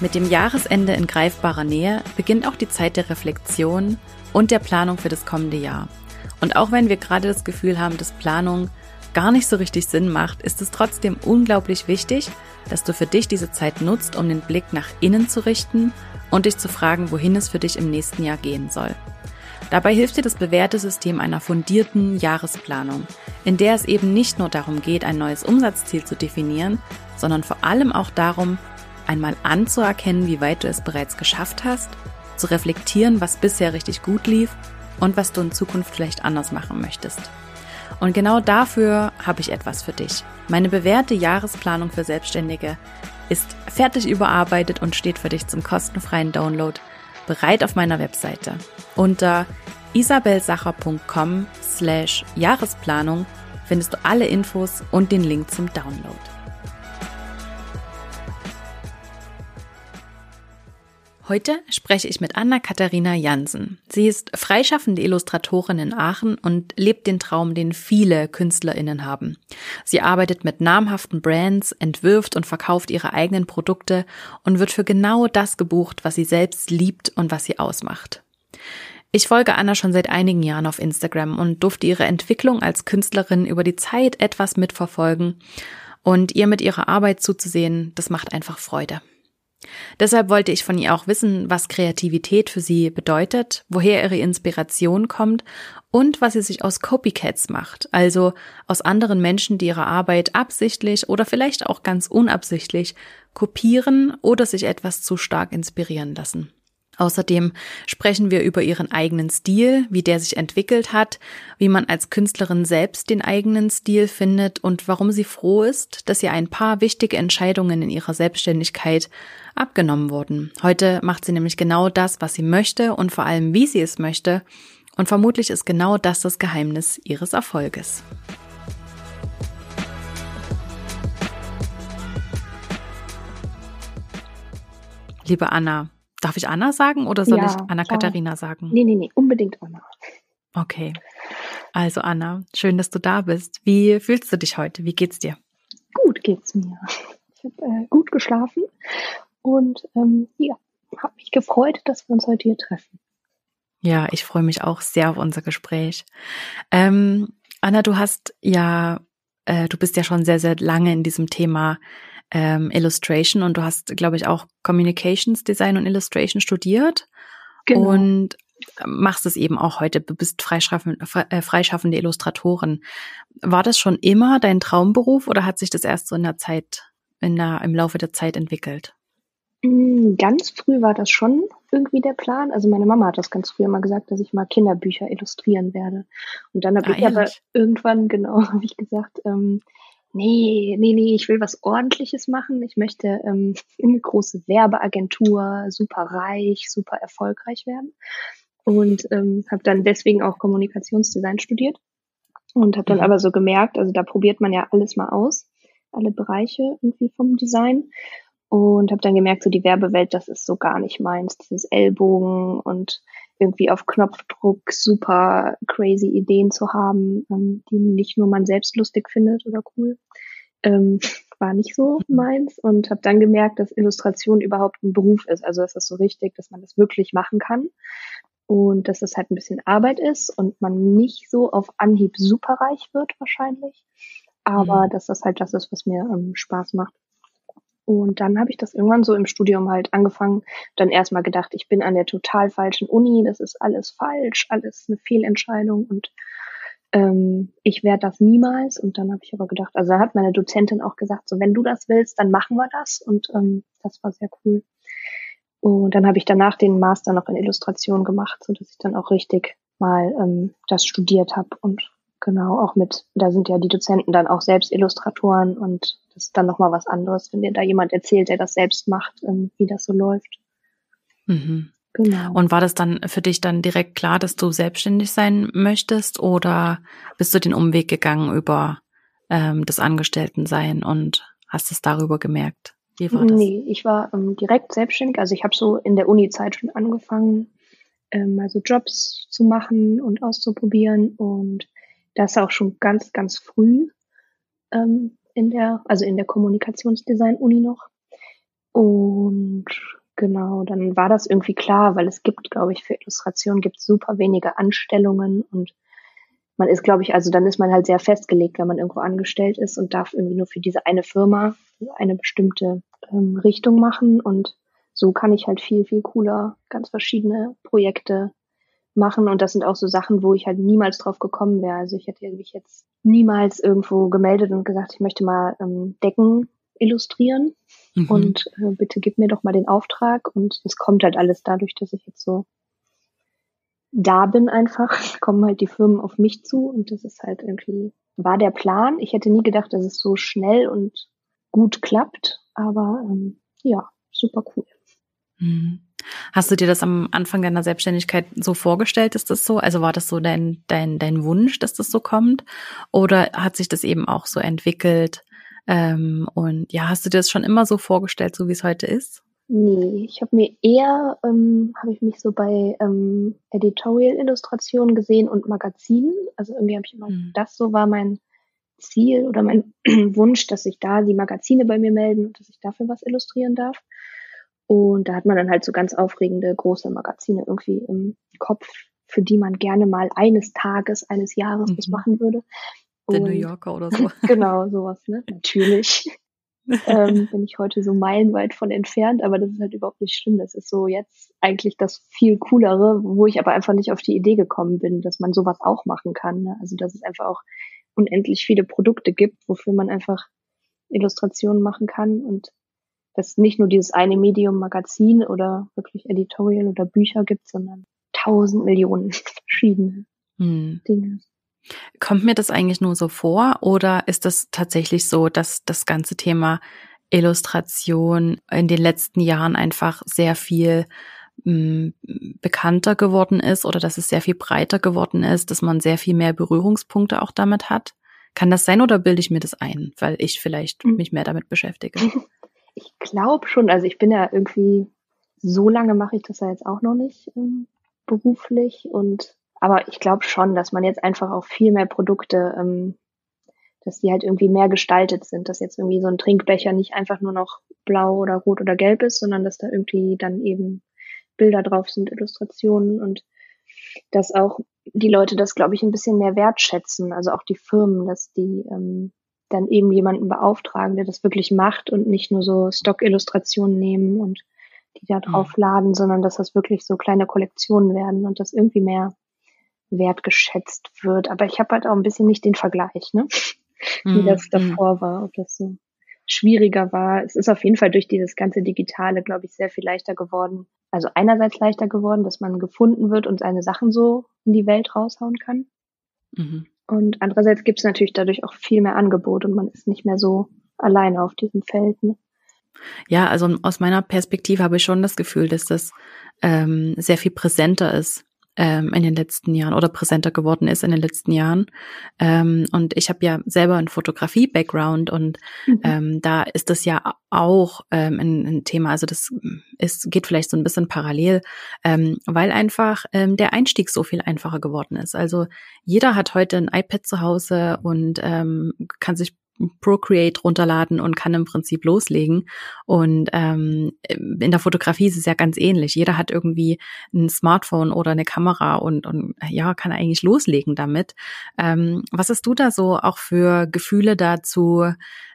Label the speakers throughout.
Speaker 1: Mit dem Jahresende in greifbarer Nähe beginnt auch die Zeit der Reflexion und der Planung für das kommende Jahr. Und auch wenn wir gerade das Gefühl haben, dass Planung gar nicht so richtig Sinn macht, ist es trotzdem unglaublich wichtig, dass du für dich diese Zeit nutzt, um den Blick nach innen zu richten und dich zu fragen, wohin es für dich im nächsten Jahr gehen soll. Dabei hilft dir das bewährte System einer fundierten Jahresplanung, in der es eben nicht nur darum geht, ein neues Umsatzziel zu definieren, sondern vor allem auch darum, einmal anzuerkennen, wie weit du es bereits geschafft hast, zu reflektieren, was bisher richtig gut lief und was du in Zukunft vielleicht anders machen möchtest. Und genau dafür habe ich etwas für dich. Meine bewährte Jahresplanung für Selbstständige ist fertig überarbeitet und steht für dich zum kostenfreien Download bereit auf meiner Webseite. Unter isabelsacher.com slash Jahresplanung findest du alle Infos und den Link zum Download. Heute spreche ich mit Anna-Katharina Jansen. Sie ist freischaffende Illustratorin in Aachen und lebt den Traum, den viele KünstlerInnen haben. Sie arbeitet mit namhaften Brands, entwirft und verkauft ihre eigenen Produkte und wird für genau das gebucht, was sie selbst liebt und was sie ausmacht. Ich folge Anna schon seit einigen Jahren auf Instagram und durfte ihre Entwicklung als Künstlerin über die Zeit etwas mitverfolgen. Und ihr mit ihrer Arbeit zuzusehen, das macht einfach Freude. Deshalb wollte ich von ihr auch wissen, was Kreativität für sie bedeutet, woher ihre Inspiration kommt und was sie sich aus Copycats macht, also aus anderen Menschen, die ihre Arbeit absichtlich oder vielleicht auch ganz unabsichtlich kopieren oder sich etwas zu stark inspirieren lassen. Außerdem sprechen wir über ihren eigenen Stil, wie der sich entwickelt hat, wie man als Künstlerin selbst den eigenen Stil findet und warum sie froh ist, dass ihr ein paar wichtige Entscheidungen in ihrer Selbstständigkeit abgenommen wurden. Heute macht sie nämlich genau das, was sie möchte und vor allem, wie sie es möchte. Und vermutlich ist genau das das Geheimnis ihres Erfolges. Liebe Anna, Darf ich Anna sagen oder soll ja, ich Anna-Katharina sagen?
Speaker 2: Nee, nee, nee, unbedingt Anna.
Speaker 1: Okay. Also Anna, schön, dass du da bist. Wie fühlst du dich heute? Wie geht's dir?
Speaker 2: Gut geht's mir. Ich habe äh, gut geschlafen und ähm, ja, habe mich gefreut, dass wir uns heute hier treffen.
Speaker 1: Ja, ich freue mich auch sehr auf unser Gespräch. Ähm, Anna, du hast ja, äh, du bist ja schon sehr, sehr lange in diesem Thema ähm, Illustration und du hast, glaube ich, auch Communications Design und Illustration studiert genau. und machst es eben auch heute. Du bist freischaffende, äh, freischaffende Illustratorin. War das schon immer dein Traumberuf oder hat sich das erst so in der Zeit, in der, im Laufe der Zeit entwickelt?
Speaker 2: Mm, ganz früh war das schon irgendwie der Plan. Also meine Mama hat das ganz früh immer gesagt, dass ich mal Kinderbücher illustrieren werde. Und dann habe ah, ich aber irgendwann, genau, habe ich gesagt, ähm, nee, nee, nee, ich will was Ordentliches machen. Ich möchte ähm, in eine große Werbeagentur, super reich, super erfolgreich werden. Und ähm, habe dann deswegen auch Kommunikationsdesign studiert. Und habe dann mhm. aber so gemerkt, also da probiert man ja alles mal aus, alle Bereiche irgendwie vom Design. Und habe dann gemerkt, so die Werbewelt, das ist so gar nicht meins, dieses Ellbogen und irgendwie auf Knopfdruck super crazy Ideen zu haben, ähm, die nicht nur man selbst lustig findet oder cool. Ähm, war nicht so meins und habe dann gemerkt, dass Illustration überhaupt ein Beruf ist. Also es ist so richtig, dass man das wirklich machen kann und dass es halt ein bisschen Arbeit ist und man nicht so auf Anhieb superreich wird wahrscheinlich, aber mhm. dass das halt das ist, was mir ähm, Spaß macht. Und dann habe ich das irgendwann so im Studium halt angefangen, dann erstmal gedacht, ich bin an der total falschen Uni, das ist alles falsch, alles eine Fehlentscheidung und ähm, ich werde das niemals. Und dann habe ich aber gedacht, also da hat meine Dozentin auch gesagt, so wenn du das willst, dann machen wir das. Und ähm, das war sehr cool. Und dann habe ich danach den Master noch in Illustration gemacht, so dass ich dann auch richtig mal ähm, das studiert habe und genau auch mit, da sind ja die Dozenten dann auch selbst Illustratoren und das ist dann nochmal was anderes, wenn dir da jemand erzählt, der das selbst macht, ähm, wie das so läuft.
Speaker 1: Mhm. Genau. Und war das dann für dich dann direkt klar, dass du selbstständig sein möchtest oder bist du den Umweg gegangen über ähm, das Angestelltensein und hast es darüber gemerkt?
Speaker 2: Wie war das? Nee, ich war ähm, direkt selbstständig. Also ich habe so in der Uni-Zeit schon angefangen, ähm, also Jobs zu machen und auszuprobieren und das auch schon ganz, ganz früh ähm, in der, also in der Kommunikationsdesign-Uni noch. Und genau, dann war das irgendwie klar, weil es gibt, glaube ich, für Illustration gibt super wenige Anstellungen und man ist, glaube ich, also dann ist man halt sehr festgelegt, wenn man irgendwo angestellt ist und darf irgendwie nur für diese eine Firma eine bestimmte ähm, Richtung machen und so kann ich halt viel, viel cooler ganz verschiedene Projekte machen. Und das sind auch so Sachen, wo ich halt niemals drauf gekommen wäre. Also ich hätte mich jetzt niemals irgendwo gemeldet und gesagt, ich möchte mal ähm, Decken illustrieren mhm. und äh, bitte gib mir doch mal den Auftrag. Und es kommt halt alles dadurch, dass ich jetzt so da bin einfach, kommen halt die Firmen auf mich zu und das ist halt irgendwie, war der Plan. Ich hätte nie gedacht, dass es so schnell und gut klappt, aber ähm, ja, super cool.
Speaker 1: Mhm. Hast du dir das am Anfang deiner Selbstständigkeit so vorgestellt, ist das so? Also war das so dein, dein, dein Wunsch, dass das so kommt? Oder hat sich das eben auch so entwickelt? Ähm, und ja, hast du dir das schon immer so vorgestellt, so wie es heute ist?
Speaker 2: Nee, ich habe mir eher, ähm, habe ich mich so bei ähm, Editorial-Illustrationen gesehen und Magazinen. Also irgendwie habe ich immer, mhm. das so war mein Ziel oder mein Wunsch, dass sich da die Magazine bei mir melden und dass ich dafür was illustrieren darf. Und da hat man dann halt so ganz aufregende große Magazine irgendwie im Kopf, für die man gerne mal eines Tages, eines Jahres mhm. was machen würde.
Speaker 1: Der New Yorker oder so.
Speaker 2: genau, sowas, ne? Natürlich. ähm, bin ich heute so meilenweit von entfernt, aber das ist halt überhaupt nicht schlimm. Das ist so jetzt eigentlich das viel coolere, wo ich aber einfach nicht auf die Idee gekommen bin, dass man sowas auch machen kann. Ne? Also dass es einfach auch unendlich viele Produkte gibt, wofür man einfach Illustrationen machen kann und dass nicht nur dieses eine Medium Magazin oder wirklich Editorial oder Bücher gibt, sondern tausend Millionen verschiedene hm. Dinge.
Speaker 1: Kommt mir das eigentlich nur so vor oder ist das tatsächlich so, dass das ganze Thema Illustration in den letzten Jahren einfach sehr viel mh, hm, bekannter geworden ist oder dass es sehr viel breiter geworden ist, dass man sehr viel mehr Berührungspunkte auch damit hat? Kann das sein oder bilde ich mir das ein, weil ich vielleicht mhm. mich mehr damit beschäftige?
Speaker 2: Ich glaube schon, also ich bin ja irgendwie, so lange mache ich das ja jetzt auch noch nicht ähm, beruflich und aber ich glaube schon, dass man jetzt einfach auch viel mehr Produkte, ähm, dass die halt irgendwie mehr gestaltet sind, dass jetzt irgendwie so ein Trinkbecher nicht einfach nur noch blau oder rot oder gelb ist, sondern dass da irgendwie dann eben Bilder drauf sind, Illustrationen und dass auch die Leute das, glaube ich, ein bisschen mehr wertschätzen, also auch die Firmen, dass die ähm, dann eben jemanden beauftragen, der das wirklich macht und nicht nur so Stock-Illustrationen nehmen und die da mhm. draufladen, mhm. sondern dass das wirklich so kleine Kollektionen werden und das irgendwie mehr wertgeschätzt wird. Aber ich habe halt auch ein bisschen nicht den Vergleich, ne? wie mhm. das davor war, ob das so schwieriger war. Es ist auf jeden Fall durch dieses ganze Digitale, glaube ich, sehr viel leichter geworden. Also einerseits leichter geworden, dass man gefunden wird und seine Sachen so in die Welt raushauen kann. Mhm. Und andererseits gibt es natürlich dadurch auch viel mehr Angebot und man ist nicht mehr so alleine auf diesem Feld. Ne?
Speaker 1: Ja, also aus meiner Perspektive habe ich schon das Gefühl, dass das ähm, sehr viel präsenter ist ähm, in den letzten Jahren oder präsenter geworden ist in den letzten Jahren. Ähm, und ich habe ja selber einen Fotografie-Background und mhm. ähm, da ist das ja auch ähm, ein, ein, Thema. Also das ist, geht vielleicht so ein bisschen parallel, ähm, weil einfach ähm, der Einstieg so viel einfacher geworden ist. Also jeder hat heute ein iPad zu Hause und ähm, kann sich Procreate runterladen und kann im Prinzip loslegen. Und ähm, in der Fotografie ist es ja ganz ähnlich. Jeder hat irgendwie ein Smartphone oder eine Kamera und, und ja, kann eigentlich loslegen damit. Ähm, was hast du da so auch für Gefühle dazu,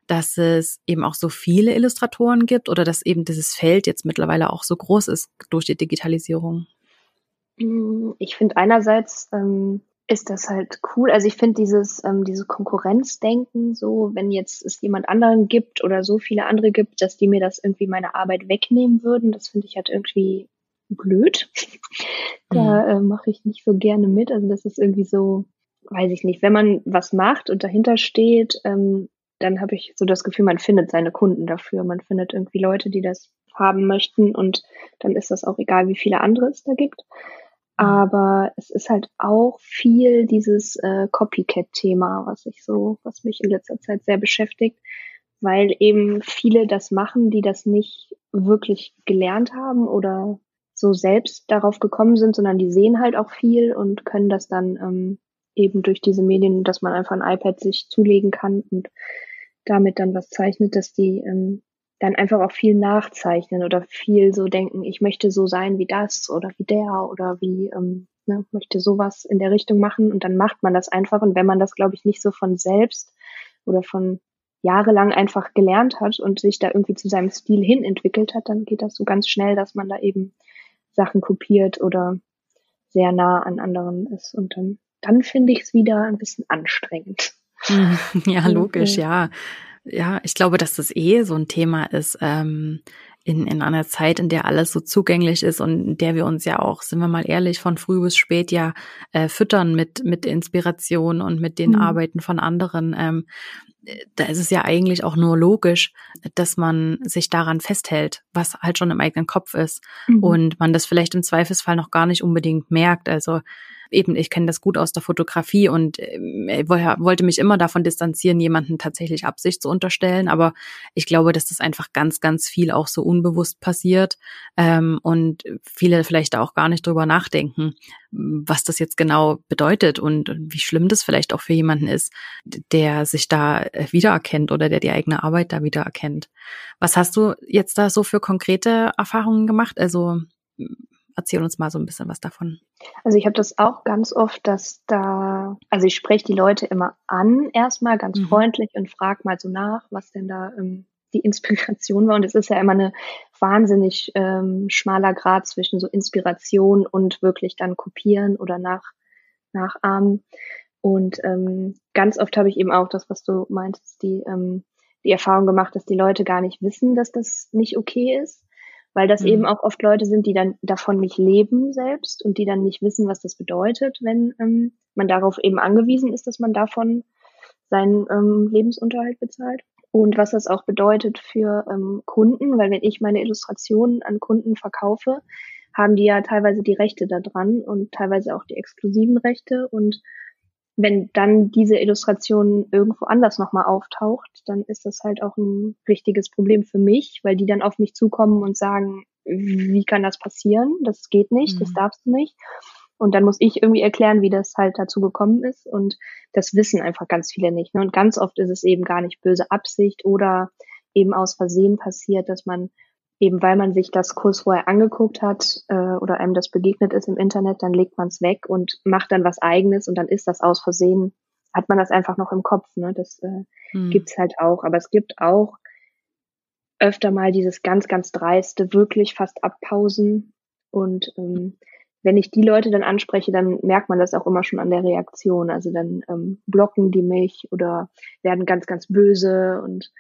Speaker 1: dass es eben auch so viele Illustratoren gibt oder dass eben dieses Feld jetzt mittlerweile auch so groß ist durch die Digitalisierung?
Speaker 2: Ich finde einerseits ähm, ist das halt cool. Also ich finde dieses, ähm, diese Konkurrenzdenken so, wenn jetzt es jemand anderen gibt oder so viele andere gibt, dass die mir das irgendwie meine Arbeit wegnehmen würden, das finde ich halt irgendwie blöd. da mhm. äh, mache ich nicht so gerne mit. Also das ist irgendwie so, weiß ich nicht, wenn man was macht und dahinter steht, ähm, dann habe ich so das Gefühl, man findet seine Kunden dafür. Man findet irgendwie Leute, die das haben möchten und dann ist das auch egal, wie viele andere es da gibt. Mhm. Aber es ist halt auch viel dieses äh, Copycat-Thema, was ich so, was mich in letzter Zeit sehr beschäftigt, weil eben viele das machen, die das nicht wirklich gelernt haben oder so selbst darauf gekommen sind, sondern die sehen halt auch viel und können das dann ähm, eben durch diese Medien, dass man einfach ein iPad sich zulegen kann und damit dann was zeichnet, dass die ähm, dann einfach auch viel nachzeichnen oder viel so denken, ich möchte so sein wie das oder wie der oder wie, ähm, ne, möchte sowas in der Richtung machen. Und dann macht man das einfach. Und wenn man das, glaube ich, nicht so von selbst oder von jahrelang einfach gelernt hat und sich da irgendwie zu seinem Stil hin entwickelt hat, dann geht das so ganz schnell, dass man da eben Sachen kopiert oder sehr nah an anderen ist. Und dann, dann finde ich es wieder ein bisschen anstrengend.
Speaker 1: Ja, logisch, ja ja, ich glaube, dass das eh so ein Thema ist ähm, in, in einer Zeit, in der alles so zugänglich ist und in der wir uns ja auch, sind wir mal ehrlich, von früh bis spät ja äh, füttern mit, mit Inspiration und mit den mhm. Arbeiten von anderen. Ähm, da ist es ja eigentlich auch nur logisch, dass man sich daran festhält, was halt schon im eigenen Kopf ist mhm. und man das vielleicht im Zweifelsfall noch gar nicht unbedingt merkt. Also eben, ich kenne das gut aus der Fotografie und äh, wollte mich immer davon distanzieren, jemanden tatsächlich Absicht zu unterstellen. Aber ich glaube, dass das einfach ganz, ganz viel auch so unbewusst passiert ähm, und viele vielleicht auch gar nicht drüber nachdenken, was das jetzt genau bedeutet und wie schlimm das vielleicht auch für jemanden ist, der sich da äh, wiedererkennt oder der die eigene Arbeit da wiedererkennt. Was hast du jetzt da so für konkrete Erfahrungen gemacht? Also erzähl uns mal so ein bisschen was davon.
Speaker 2: Also ich habe das auch ganz oft, dass da, also ich spreche die Leute immer an, erstmal ganz mhm. freundlich und frage mal so nach, was denn da ähm, die Inspiration war. Und es ist ja immer eine wahnsinnig ähm, schmaler Grad zwischen so Inspiration und wirklich dann kopieren oder nach, nachahmen. Und ähm, ganz oft habe ich eben auch das, was du meintest, die, ähm, die Erfahrung gemacht, dass die Leute gar nicht wissen, dass das nicht okay ist weil das mhm. eben auch oft Leute sind, die dann davon nicht leben selbst und die dann nicht wissen, was das bedeutet, wenn ähm, man darauf eben angewiesen ist, dass man davon seinen ähm, Lebensunterhalt bezahlt. Und was das auch bedeutet für ähm, Kunden, weil wenn ich meine Illustrationen an Kunden verkaufe, haben die ja teilweise die Rechte da dran und teilweise auch die exklusiven Rechte und wenn dann diese Illustration irgendwo anders nochmal auftaucht, dann ist das halt auch ein richtiges Problem für mich, weil die dann auf mich zukommen und sagen, wie kann das passieren? Das geht nicht, mhm. das darfst du nicht. Und dann muss ich irgendwie erklären, wie das halt dazu gekommen ist. Und das wissen einfach ganz viele nicht. Ne? Und ganz oft ist es eben gar nicht böse Absicht oder eben aus Versehen passiert, dass man eben weil man sich das Kurs vorher angeguckt hat äh, oder einem das begegnet ist im Internet, dann legt man es weg und macht dann was eigenes und dann ist das aus Versehen, hat man das einfach noch im Kopf. Ne? Das äh, hm. gibt's halt auch. Aber es gibt auch öfter mal dieses ganz, ganz dreiste, wirklich fast abpausen. Und ähm, wenn ich die Leute dann anspreche, dann merkt man das auch immer schon an der Reaktion. Also dann ähm, blocken die mich oder werden ganz, ganz böse und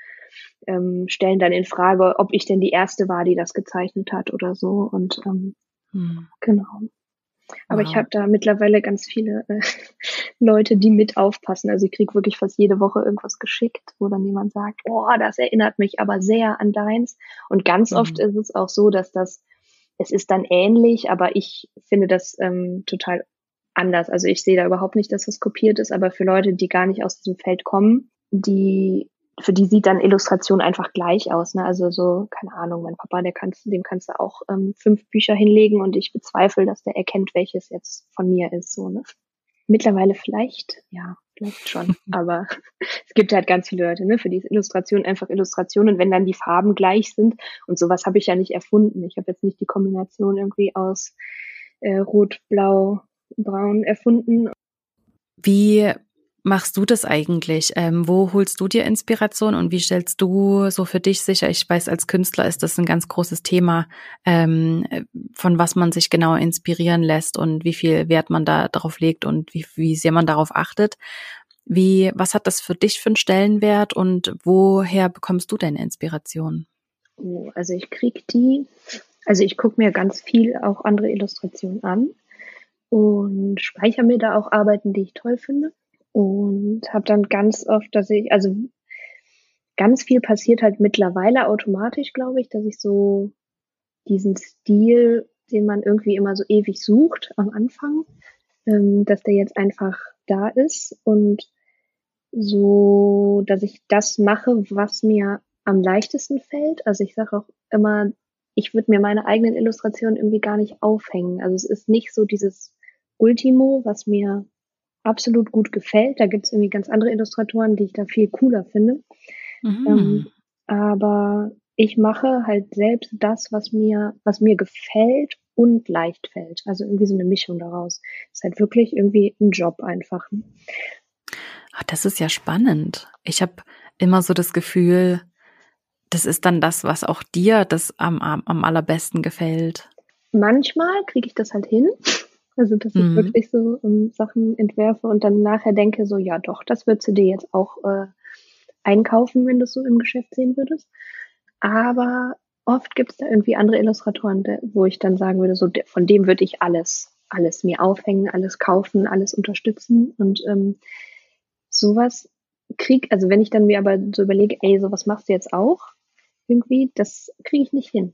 Speaker 2: ähm, stellen dann in Frage, ob ich denn die erste war, die das gezeichnet hat oder so. Und ähm, hm. genau. Aber wow. ich habe da mittlerweile ganz viele äh, Leute, die mit aufpassen. Also ich krieg wirklich fast jede Woche irgendwas geschickt, wo dann jemand sagt, oh, das erinnert mich aber sehr an deins. Und ganz mhm. oft ist es auch so, dass das es ist dann ähnlich, aber ich finde das ähm, total anders. Also ich sehe da überhaupt nicht, dass das kopiert ist, aber für Leute, die gar nicht aus diesem Feld kommen, die für die sieht dann Illustration einfach gleich aus. Ne? Also so, keine Ahnung, mein Papa, der kannst, dem kannst du auch ähm, fünf Bücher hinlegen und ich bezweifle, dass der erkennt, welches jetzt von mir ist. So, ne? Mittlerweile vielleicht, ja, vielleicht schon. Aber es gibt halt ganz viele Leute, ne, für die ist Illustration einfach Illustration. Und wenn dann die Farben gleich sind und sowas habe ich ja nicht erfunden. Ich habe jetzt nicht die Kombination irgendwie aus äh, Rot, Blau, Braun erfunden.
Speaker 1: Wie machst du das eigentlich? Ähm, wo holst du dir Inspiration und wie stellst du so für dich sicher? Ich weiß, als Künstler ist das ein ganz großes Thema, ähm, von was man sich genau inspirieren lässt und wie viel Wert man da drauf legt und wie, wie sehr man darauf achtet. Wie, was hat das für dich für einen Stellenwert und woher bekommst du deine Inspiration?
Speaker 2: Oh, also ich krieg die, also ich gucke mir ganz viel auch andere Illustrationen an und speichere mir da auch Arbeiten, die ich toll finde und habe dann ganz oft, dass ich, also ganz viel passiert halt mittlerweile automatisch, glaube ich, dass ich so diesen Stil, den man irgendwie immer so ewig sucht am Anfang, ähm, dass der jetzt einfach da ist und so, dass ich das mache, was mir am leichtesten fällt. Also ich sage auch immer, ich würde mir meine eigenen Illustrationen irgendwie gar nicht aufhängen. Also es ist nicht so dieses Ultimo, was mir absolut gut gefällt. Da gibt es irgendwie ganz andere Illustratoren, die ich da viel cooler finde. Mhm. Ähm, aber ich mache halt selbst das, was mir, was mir gefällt und leicht fällt. Also irgendwie so eine Mischung daraus. ist halt wirklich irgendwie ein Job einfach.
Speaker 1: Ach, das ist ja spannend. Ich habe immer so das Gefühl, das ist dann das, was auch dir das am, am, am allerbesten gefällt.
Speaker 2: Manchmal kriege ich das halt hin. Also, dass mhm. ich wirklich so um, Sachen entwerfe und dann nachher denke, so, ja doch, das würdest du dir jetzt auch äh, einkaufen, wenn du es so im Geschäft sehen würdest. Aber oft gibt es da irgendwie andere Illustratoren, wo ich dann sagen würde, so von dem würde ich alles, alles mir aufhängen, alles kaufen, alles unterstützen. Und ähm, sowas krieg, also wenn ich dann mir aber so überlege, ey, sowas machst du jetzt auch, irgendwie, das kriege ich nicht hin.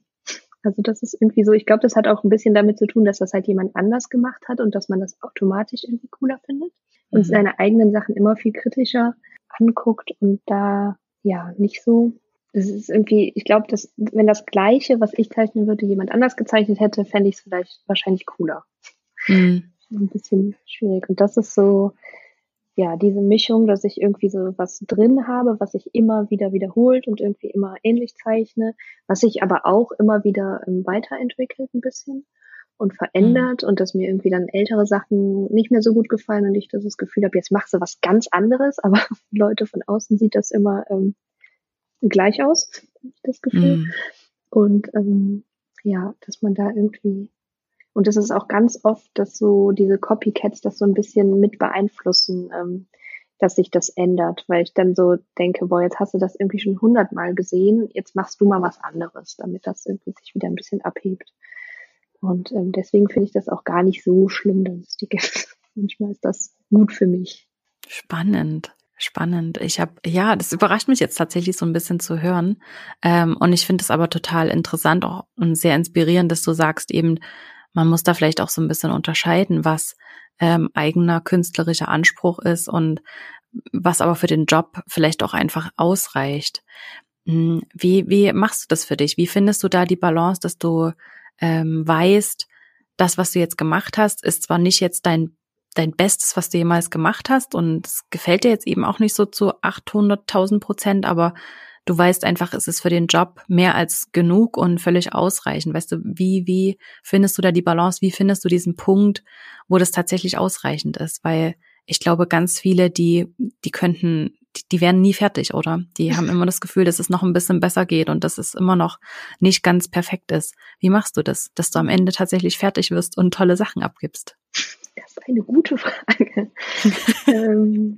Speaker 2: Also das ist irgendwie so, ich glaube, das hat auch ein bisschen damit zu tun, dass das halt jemand anders gemacht hat und dass man das automatisch irgendwie cooler findet und mhm. seine eigenen Sachen immer viel kritischer anguckt und da ja nicht so. Das ist irgendwie, ich glaube, dass wenn das Gleiche, was ich zeichnen würde, jemand anders gezeichnet hätte, fände ich es vielleicht wahrscheinlich cooler. Mhm. Ein bisschen schwierig. Und das ist so, ja, diese Mischung, dass ich irgendwie so was drin habe, was sich immer wieder wiederholt und irgendwie immer ähnlich zeichne, was sich aber auch immer wieder ähm, weiterentwickelt ein bisschen und verändert mhm. und dass mir irgendwie dann ältere Sachen nicht mehr so gut gefallen und ich das Gefühl habe, jetzt machst du was ganz anderes, aber Leute von außen sieht das immer ähm, gleich aus, das Gefühl. Mhm. Und ähm, ja, dass man da irgendwie und das ist auch ganz oft, dass so diese Copycats das so ein bisschen mit beeinflussen, ähm, dass sich das ändert, weil ich dann so denke, boah, jetzt hast du das irgendwie schon hundertmal gesehen, jetzt machst du mal was anderes, damit das irgendwie sich wieder ein bisschen abhebt. Und ähm, deswegen finde ich das auch gar nicht so schlimm, dass es die gibt. Manchmal ist das gut für mich.
Speaker 1: Spannend. Spannend. Ich habe, ja, das überrascht mich jetzt tatsächlich so ein bisschen zu hören. Ähm, und ich finde es aber total interessant auch und sehr inspirierend, dass du sagst eben, man muss da vielleicht auch so ein bisschen unterscheiden, was ähm, eigener künstlerischer Anspruch ist und was aber für den Job vielleicht auch einfach ausreicht. Hm, wie, wie machst du das für dich? Wie findest du da die Balance, dass du ähm, weißt, das, was du jetzt gemacht hast, ist zwar nicht jetzt dein dein Bestes, was du jemals gemacht hast und es gefällt dir jetzt eben auch nicht so zu 800.000 Prozent, aber du weißt einfach, es ist für den Job mehr als genug und völlig ausreichend. Weißt du, wie, wie findest du da die Balance? Wie findest du diesen Punkt, wo das tatsächlich ausreichend ist? Weil ich glaube, ganz viele, die, die könnten, die, die werden nie fertig, oder? Die haben immer das Gefühl, dass es noch ein bisschen besser geht und dass es immer noch nicht ganz perfekt ist. Wie machst du das, dass du am Ende tatsächlich fertig wirst und tolle Sachen abgibst?
Speaker 2: Das ist eine gute Frage. ähm,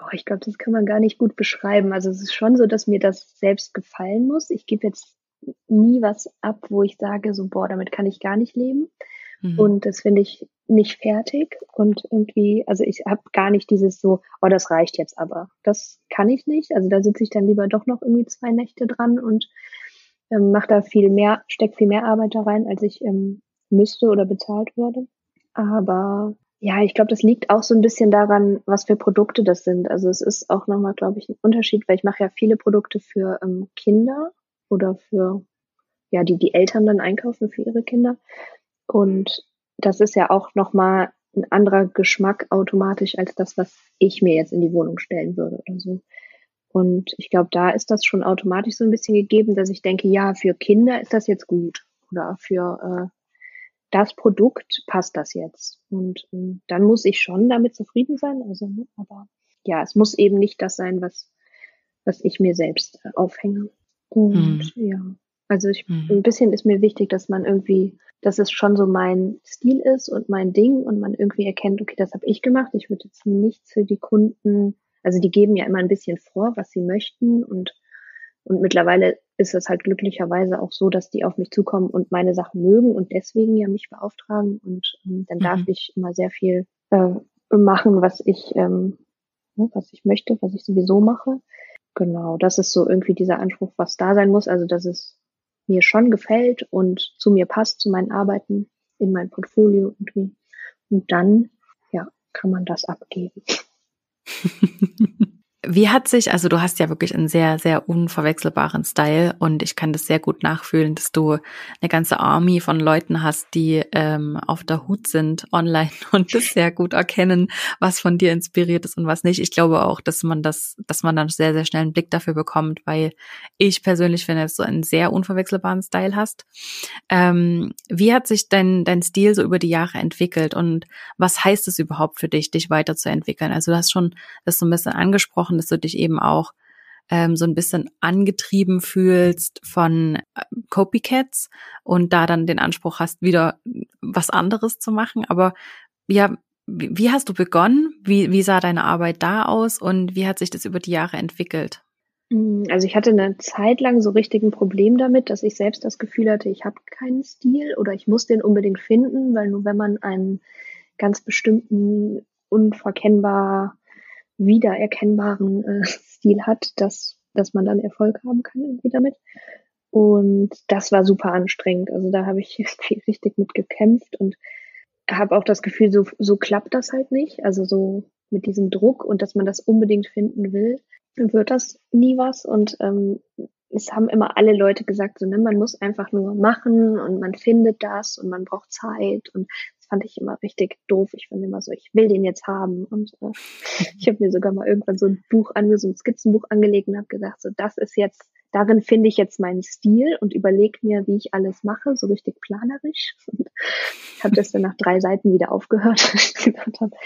Speaker 2: Oh, ich glaube, das kann man gar nicht gut beschreiben. Also es ist schon so, dass mir das selbst gefallen muss. Ich gebe jetzt nie was ab, wo ich sage, so, boah, damit kann ich gar nicht leben. Mhm. Und das finde ich nicht fertig. Und irgendwie, also ich habe gar nicht dieses so, oh, das reicht jetzt aber. Das kann ich nicht. Also da sitze ich dann lieber doch noch irgendwie zwei Nächte dran und ähm, mache da viel mehr, stecke viel mehr Arbeit da rein, als ich ähm, müsste oder bezahlt würde. Aber ja, ich glaube, das liegt auch so ein bisschen daran, was für Produkte das sind. Also es ist auch nochmal, glaube ich, ein Unterschied, weil ich mache ja viele Produkte für ähm, Kinder oder für, ja, die die Eltern dann einkaufen für ihre Kinder. Und das ist ja auch nochmal ein anderer Geschmack automatisch als das, was ich mir jetzt in die Wohnung stellen würde oder so. Und ich glaube, da ist das schon automatisch so ein bisschen gegeben, dass ich denke, ja, für Kinder ist das jetzt gut oder für äh, das Produkt passt das jetzt. Und ähm, dann muss ich schon damit zufrieden sein. Also, ne, aber ja, es muss eben nicht das sein, was, was ich mir selbst äh, aufhänge. Und mhm. ja, also ich, mhm. ein bisschen ist mir wichtig, dass man irgendwie, dass es schon so mein Stil ist und mein Ding und man irgendwie erkennt, okay, das habe ich gemacht. Ich würde jetzt nichts für die Kunden, also die geben ja immer ein bisschen vor, was sie möchten und und mittlerweile ist es halt glücklicherweise auch so, dass die auf mich zukommen und meine Sachen mögen und deswegen ja mich beauftragen. Und ähm, dann mhm. darf ich immer sehr viel äh, machen, was ich, ähm, ne, was ich möchte, was ich sowieso mache. Genau, das ist so irgendwie dieser Anspruch, was da sein muss. Also, dass es mir schon gefällt und zu mir passt, zu meinen Arbeiten, in mein Portfolio irgendwie. Und dann, ja, kann man das abgeben.
Speaker 1: Wie hat sich, also du hast ja wirklich einen sehr, sehr unverwechselbaren Style und ich kann das sehr gut nachfühlen, dass du eine ganze Army von Leuten hast, die ähm, auf der Hut sind online und das sehr gut erkennen, was von dir inspiriert ist und was nicht. Ich glaube auch, dass man das, dass man dann sehr, sehr schnell einen Blick dafür bekommt, weil ich persönlich finde, dass du einen sehr unverwechselbaren Style hast. Ähm, wie hat sich dein, dein Stil so über die Jahre entwickelt und was heißt es überhaupt für dich, dich weiterzuentwickeln? Also du hast schon das so ein bisschen angesprochen, angesprochen, dass du dich eben auch ähm, so ein bisschen angetrieben fühlst von äh, Copycats und da dann den Anspruch hast, wieder was anderes zu machen. Aber ja, wie hast du begonnen? Wie, wie sah deine Arbeit da aus und wie hat sich das über die Jahre entwickelt?
Speaker 2: Hm, also ich hatte eine Zeit lang so richtig ein Problem damit, dass ich selbst das Gefühl hatte, ich habe keinen Stil oder ich muss den unbedingt finden, weil nur wenn man einen ganz bestimmten, unverkennbar wiedererkennbaren äh, Stil hat, dass, dass man dann Erfolg haben kann irgendwie damit. Und das war super anstrengend. Also da habe ich richtig mit gekämpft und habe auch das Gefühl, so, so klappt das halt nicht. Also so mit diesem Druck und dass man das unbedingt finden will, wird das nie was. Und ähm, es haben immer alle Leute gesagt, so, ne, man muss einfach nur machen und man findet das und man braucht Zeit und fand ich immer richtig doof. Ich fand immer so, ich will den jetzt haben. Und äh, ich habe mir sogar mal irgendwann so ein Buch ange, so ein Skizzenbuch angelegt und habe gesagt, so das ist jetzt, darin finde ich jetzt meinen Stil und überlege mir, wie ich alles mache, so richtig planerisch. Und habe das dann nach drei Seiten wieder aufgehört, weil ich gedacht habe,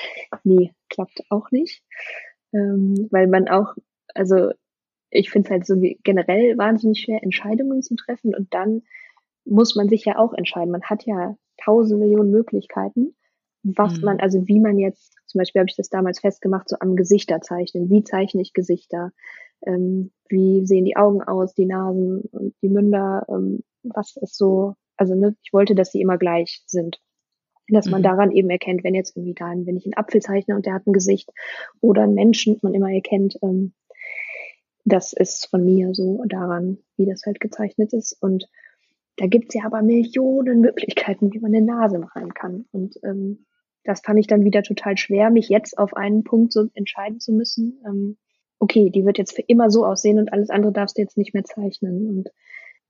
Speaker 2: nee, klappt auch nicht. Ähm, weil man auch, also ich finde es halt so generell wahnsinnig schwer, Entscheidungen zu treffen und dann muss man sich ja auch entscheiden. Man hat ja tausend Millionen Möglichkeiten, was mhm. man, also wie man jetzt, zum Beispiel habe ich das damals festgemacht, so am Gesichter zeichnen. Wie zeichne ich Gesichter? Ähm, wie sehen die Augen aus, die Nasen und die Münder? Ähm, was ist so, also ne, ich wollte, dass sie immer gleich sind. Dass man mhm. daran eben erkennt, wenn jetzt irgendwie da, wenn ich einen Apfel zeichne und der hat ein Gesicht oder einen Menschen, man immer erkennt, ähm, das ist von mir so daran, wie das halt gezeichnet ist. Und da gibt's ja aber Millionen Möglichkeiten, wie man eine Nase machen kann. Und ähm, das fand ich dann wieder total schwer, mich jetzt auf einen Punkt so entscheiden zu müssen. Ähm, okay, die wird jetzt für immer so aussehen und alles andere darfst du jetzt nicht mehr zeichnen. Und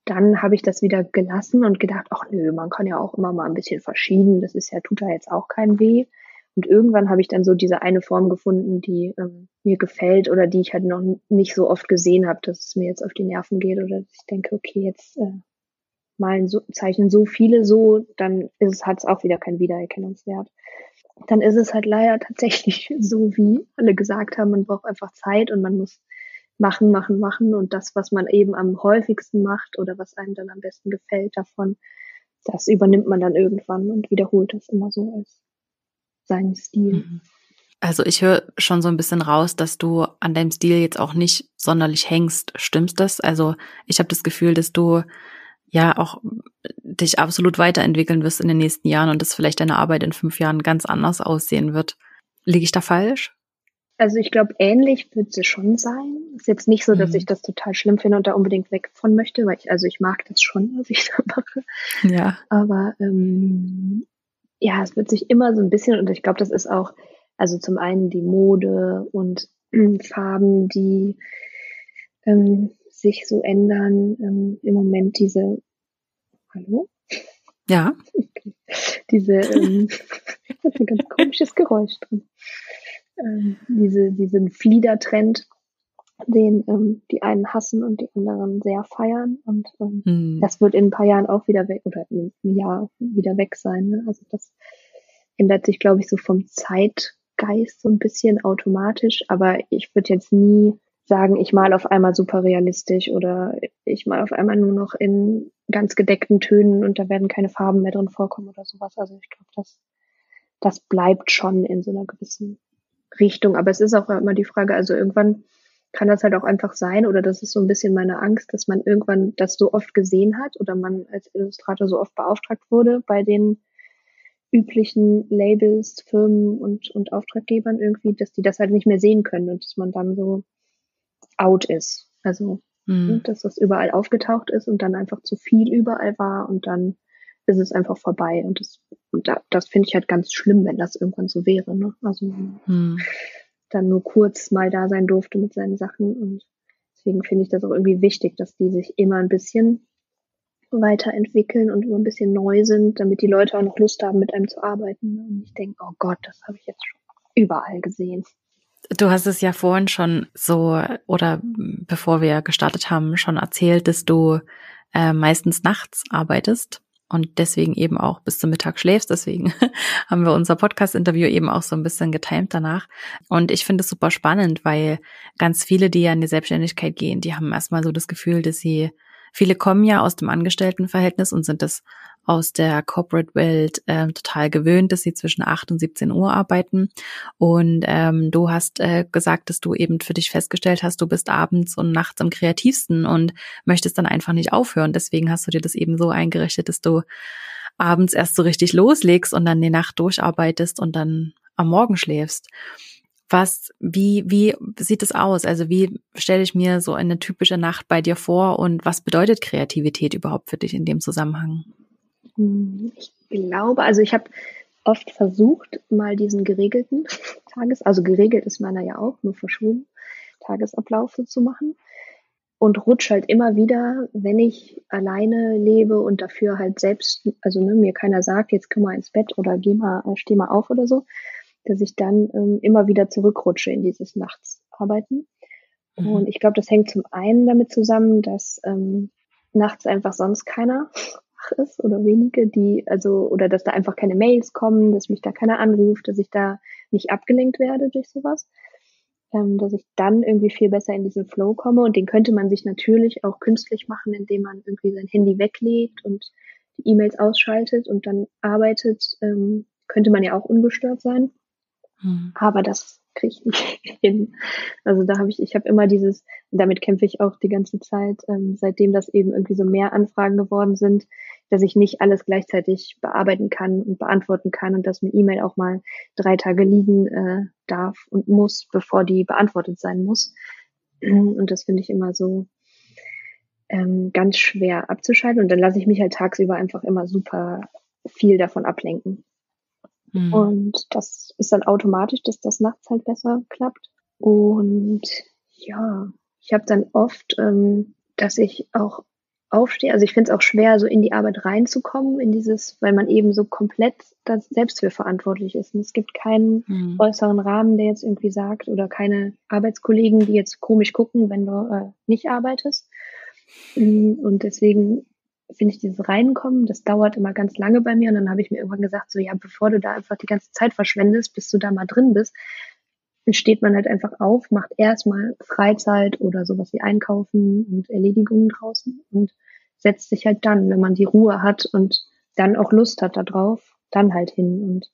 Speaker 2: dann habe ich das wieder gelassen und gedacht, ach nö, man kann ja auch immer mal ein bisschen verschieben. Das ist ja, tut da jetzt auch kein weh. Und irgendwann habe ich dann so diese eine Form gefunden, die ähm, mir gefällt oder die ich halt noch nicht so oft gesehen habe, dass es mir jetzt auf die Nerven geht oder dass ich denke, okay, jetzt äh, malen so, zeichnen so viele so, dann ist es, hat es auch wieder keinen Wiedererkennungswert. Dann ist es halt leider tatsächlich so, wie alle gesagt haben, man braucht einfach Zeit und man muss machen, machen, machen und das, was man eben am häufigsten macht oder was einem dann am besten gefällt davon, das übernimmt man dann irgendwann und wiederholt das immer so als seinen Stil. Mhm.
Speaker 1: Also ich höre schon so ein bisschen raus, dass du an deinem Stil jetzt auch nicht sonderlich hängst. Stimmst das? Also ich habe das Gefühl, dass du ja auch dich absolut weiterentwickeln wirst in den nächsten Jahren und dass vielleicht deine Arbeit in fünf Jahren ganz anders aussehen wird. Liege ich da falsch?
Speaker 2: Also ich glaube, ähnlich wird sie schon sein. Ist jetzt nicht so, dass mhm. ich das total schlimm finde und da unbedingt weg von möchte, weil ich, also ich mag das schon, was ich da mache. Ja. Aber ähm, ja, es wird sich immer so ein bisschen, und ich glaube, das ist auch, also zum einen die Mode und äh, Farben, die ähm, sich so ändern. Ähm, Im Moment diese, hallo?
Speaker 1: Ja.
Speaker 2: diese, ähm, das ist ein ganz komisches Geräusch drin. Ähm, diese, diesen Fliedertrend, den ähm, die einen hassen und die anderen sehr feiern. Und ähm, hm. das wird in ein paar Jahren auch wieder weg oder in einem Jahr wieder weg sein. Ne? Also das ändert sich, glaube ich, so vom Zeitgeist so ein bisschen automatisch. Aber ich würde jetzt nie sagen, ich mal auf einmal super realistisch oder ich mal auf einmal nur noch in ganz gedeckten Tönen und da werden keine Farben mehr drin vorkommen oder sowas. Also ich glaube, das, das bleibt schon in so einer gewissen Richtung. Aber es ist auch immer die Frage, also irgendwann kann das halt auch einfach sein, oder das ist so ein bisschen meine Angst, dass man irgendwann das so oft gesehen hat oder man als Illustrator so oft beauftragt wurde bei den üblichen Labels, Firmen und, und Auftraggebern irgendwie, dass die das halt nicht mehr sehen können und dass man dann so out ist. Also, mhm. dass das überall aufgetaucht ist und dann einfach zu viel überall war und dann ist es einfach vorbei. Und das, das finde ich halt ganz schlimm, wenn das irgendwann so wäre. Ne? Also mhm. dann nur kurz mal da sein durfte mit seinen Sachen. Und deswegen finde ich das auch irgendwie wichtig, dass die sich immer ein bisschen weiterentwickeln und immer ein bisschen neu sind, damit die Leute auch noch Lust haben, mit einem zu arbeiten. Und ich denke, oh Gott, das habe ich jetzt schon überall gesehen.
Speaker 1: Du hast es ja vorhin schon so oder bevor wir gestartet haben schon erzählt, dass du äh, meistens nachts arbeitest und deswegen eben auch bis zum Mittag schläfst. Deswegen haben wir unser Podcast-Interview eben auch so ein bisschen getimt danach. Und ich finde es super spannend, weil ganz viele, die ja in die Selbstständigkeit gehen, die haben erstmal so das Gefühl, dass sie Viele kommen ja aus dem Angestelltenverhältnis und sind das aus der Corporate-Welt äh, total gewöhnt, dass sie zwischen 8 und 17 Uhr arbeiten. Und ähm, du hast äh, gesagt, dass du eben für dich festgestellt hast, du bist abends und nachts am kreativsten und möchtest dann einfach nicht aufhören. Deswegen hast du dir das eben so eingerichtet, dass du abends erst so richtig loslegst und dann die Nacht durcharbeitest und dann am Morgen schläfst. Was, wie, wie sieht es aus? Also wie stelle ich mir so eine typische Nacht bei dir vor und was bedeutet Kreativität überhaupt für dich in dem Zusammenhang?
Speaker 2: Hm, ich glaube, also ich habe oft versucht, mal diesen geregelten Tages, also geregelt ist meiner ja auch, nur verschoben, Tagesablauf zu machen. Und rutsche halt immer wieder, wenn ich alleine lebe und dafür halt selbst, also ne, mir keiner sagt, jetzt komm mal ins Bett oder geh mal, steh mal auf oder so, dass ich dann ähm, immer wieder zurückrutsche in dieses Nachtsarbeiten. Mhm. Und ich glaube, das hängt zum einen damit zusammen, dass ähm, nachts einfach sonst keiner wach ist oder wenige, die, also, oder dass da einfach keine Mails kommen, dass mich da keiner anruft, dass ich da nicht abgelenkt werde durch sowas. Ähm, dass ich dann irgendwie viel besser in diesen Flow komme. Und den könnte man sich natürlich auch künstlich machen, indem man irgendwie sein Handy weglegt und die E-Mails ausschaltet und dann arbeitet. Ähm, könnte man ja auch ungestört sein. Mhm. Aber das kriege ich nicht hin. Also da habe ich, ich habe immer dieses, damit kämpfe ich auch die ganze Zeit, ähm, seitdem das eben irgendwie so mehr Anfragen geworden sind, dass ich nicht alles gleichzeitig bearbeiten kann und beantworten kann und dass eine E-Mail auch mal drei Tage liegen äh, darf und muss, bevor die beantwortet sein muss. Und das finde ich immer so ähm, ganz schwer abzuschalten. Und dann lasse ich mich halt tagsüber einfach immer super viel davon ablenken. Mhm. Und das ist dann automatisch, dass das nachts halt besser klappt. Und ja, ich habe dann oft, ähm, dass ich auch aufstehe. Also ich finde es auch schwer, so in die Arbeit reinzukommen, in dieses, weil man eben so komplett das selbst für verantwortlich ist. Und es gibt keinen mhm. äußeren Rahmen, der jetzt irgendwie sagt, oder keine Arbeitskollegen, die jetzt komisch gucken, wenn du äh, nicht arbeitest. Und deswegen finde ich dieses Reinkommen, das dauert immer ganz lange bei mir. Und dann habe ich mir irgendwann gesagt, so ja, bevor du da einfach die ganze Zeit verschwendest, bis du da mal drin bist, steht man halt einfach auf, macht erstmal Freizeit oder sowas wie Einkaufen und Erledigungen draußen und setzt sich halt dann, wenn man die Ruhe hat und dann auch Lust hat darauf, dann halt hin. Und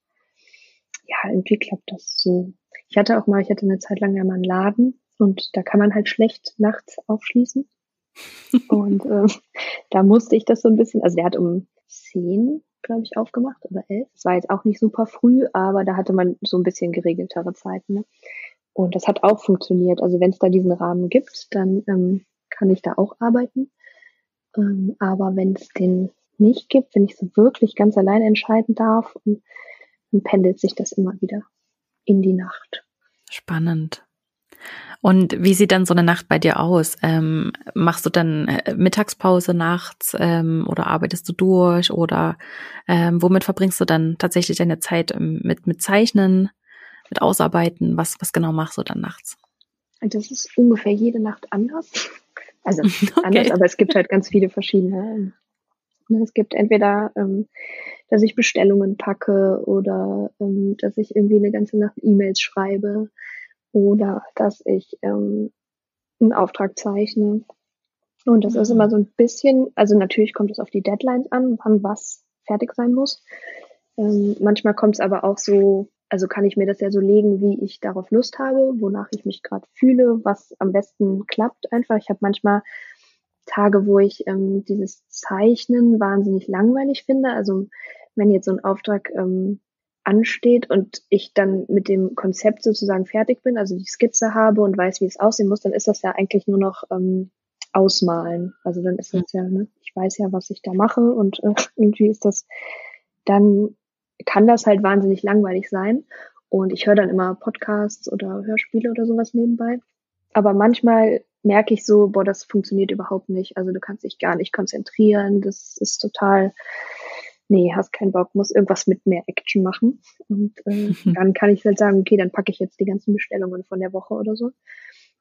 Speaker 2: ja, irgendwie klappt das so. Ich hatte auch mal, ich hatte eine Zeit lang ja mal einen Laden und da kann man halt schlecht nachts aufschließen. Und äh, da musste ich das so ein bisschen, also der hat um zehn, glaube ich, aufgemacht oder elf. Es war jetzt auch nicht super früh, aber da hatte man so ein bisschen geregeltere Zeiten. Ne? Und das hat auch funktioniert. Also wenn es da diesen Rahmen gibt, dann ähm, kann ich da auch arbeiten. Ähm, aber wenn es den nicht gibt, wenn ich so wirklich ganz allein entscheiden darf, dann pendelt sich das immer wieder in die Nacht.
Speaker 1: Spannend. Und wie sieht dann so eine Nacht bei dir aus? Ähm, machst du dann äh, Mittagspause nachts ähm, oder arbeitest du durch oder ähm, womit verbringst du dann tatsächlich deine Zeit ähm, mit, mit Zeichnen, mit Ausarbeiten? Was, was genau machst du dann nachts?
Speaker 2: Das ist ungefähr jede Nacht anders. Also okay. anders, aber es gibt halt ganz viele verschiedene. Ne, es gibt entweder, ähm, dass ich Bestellungen packe oder ähm, dass ich irgendwie eine ganze Nacht E-Mails schreibe oder dass ich ähm, einen Auftrag zeichne. Und das mhm. ist immer so ein bisschen, also natürlich kommt es auf die Deadlines an, wann was fertig sein muss. Ähm, manchmal kommt es aber auch so, also kann ich mir das ja so legen, wie ich darauf Lust habe, wonach ich mich gerade fühle, was am besten klappt einfach. Ich habe manchmal Tage, wo ich ähm, dieses Zeichnen wahnsinnig langweilig finde. Also wenn jetzt so ein Auftrag ähm, ansteht und ich dann mit dem Konzept sozusagen fertig bin, also die Skizze habe und weiß, wie es aussehen muss, dann ist das ja eigentlich nur noch ähm, ausmalen. Also dann ist das ja, ne, ich weiß ja, was ich da mache und äh, irgendwie ist das, dann kann das halt wahnsinnig langweilig sein. Und ich höre dann immer Podcasts oder Hörspiele oder sowas nebenbei. Aber manchmal merke ich so, boah, das funktioniert überhaupt nicht. Also du kannst dich gar nicht konzentrieren. Das ist total nee, hast keinen Bock, muss irgendwas mit mehr Action machen. Und äh, dann kann ich halt sagen, okay, dann packe ich jetzt die ganzen Bestellungen von der Woche oder so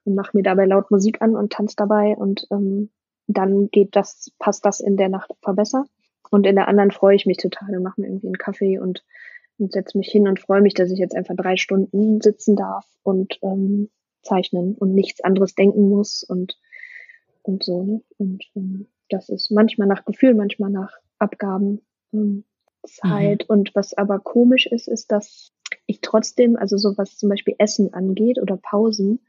Speaker 2: und mache mir dabei laut Musik an und tanze dabei und ähm, dann geht das, passt das in der Nacht besser. Und in der anderen freue ich mich total und mache mir irgendwie einen Kaffee und, und setze mich hin und freue mich, dass ich jetzt einfach drei Stunden sitzen darf und ähm, zeichnen und nichts anderes denken muss und, und so. Ne? Und ähm, das ist manchmal nach Gefühl, manchmal nach Abgaben Zeit. Mhm. Und was aber komisch ist, ist, dass ich trotzdem, also so was zum Beispiel Essen angeht oder Pausen,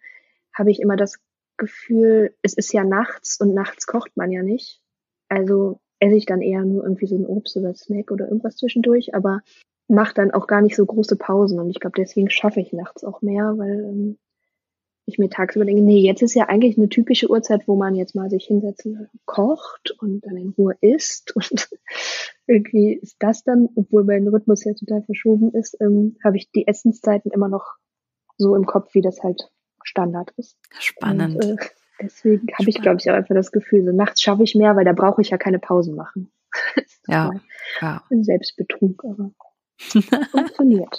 Speaker 2: habe ich immer das Gefühl, es ist ja nachts und nachts kocht man ja nicht. Also esse ich dann eher nur irgendwie so ein Obst oder Snack oder irgendwas zwischendurch, aber mache dann auch gar nicht so große Pausen. Und ich glaube, deswegen schaffe ich nachts auch mehr, weil ähm, ich mir tagsüber denke, nee, jetzt ist ja eigentlich eine typische Uhrzeit, wo man jetzt mal sich hinsetzen kocht und dann in Ruhe isst und irgendwie ist das dann, obwohl mein Rhythmus ja total verschoben ist, ähm, habe ich die Essenszeiten immer noch so im Kopf, wie das halt Standard ist.
Speaker 1: Spannend. Und, äh,
Speaker 2: deswegen habe ich, glaube ich, auch einfach das Gefühl, so nachts schaffe ich mehr, weil da brauche ich ja keine Pausen machen.
Speaker 1: ja, ja.
Speaker 2: Ein Selbstbetrug, aber funktioniert.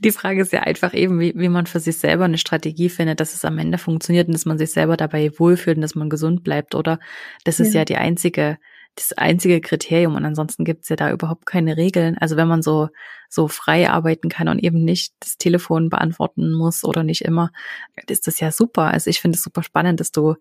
Speaker 1: Die Frage ist ja einfach eben, wie, wie man für sich selber eine Strategie findet, dass es am Ende funktioniert und dass man sich selber dabei wohlfühlt und dass man gesund bleibt, oder? Das ist ja, ja die einzige das einzige Kriterium und ansonsten gibt's ja da überhaupt keine Regeln. Also wenn man so so frei arbeiten kann und eben nicht das Telefon beantworten muss oder nicht immer, ist das ja super. Also ich finde es super spannend, dass du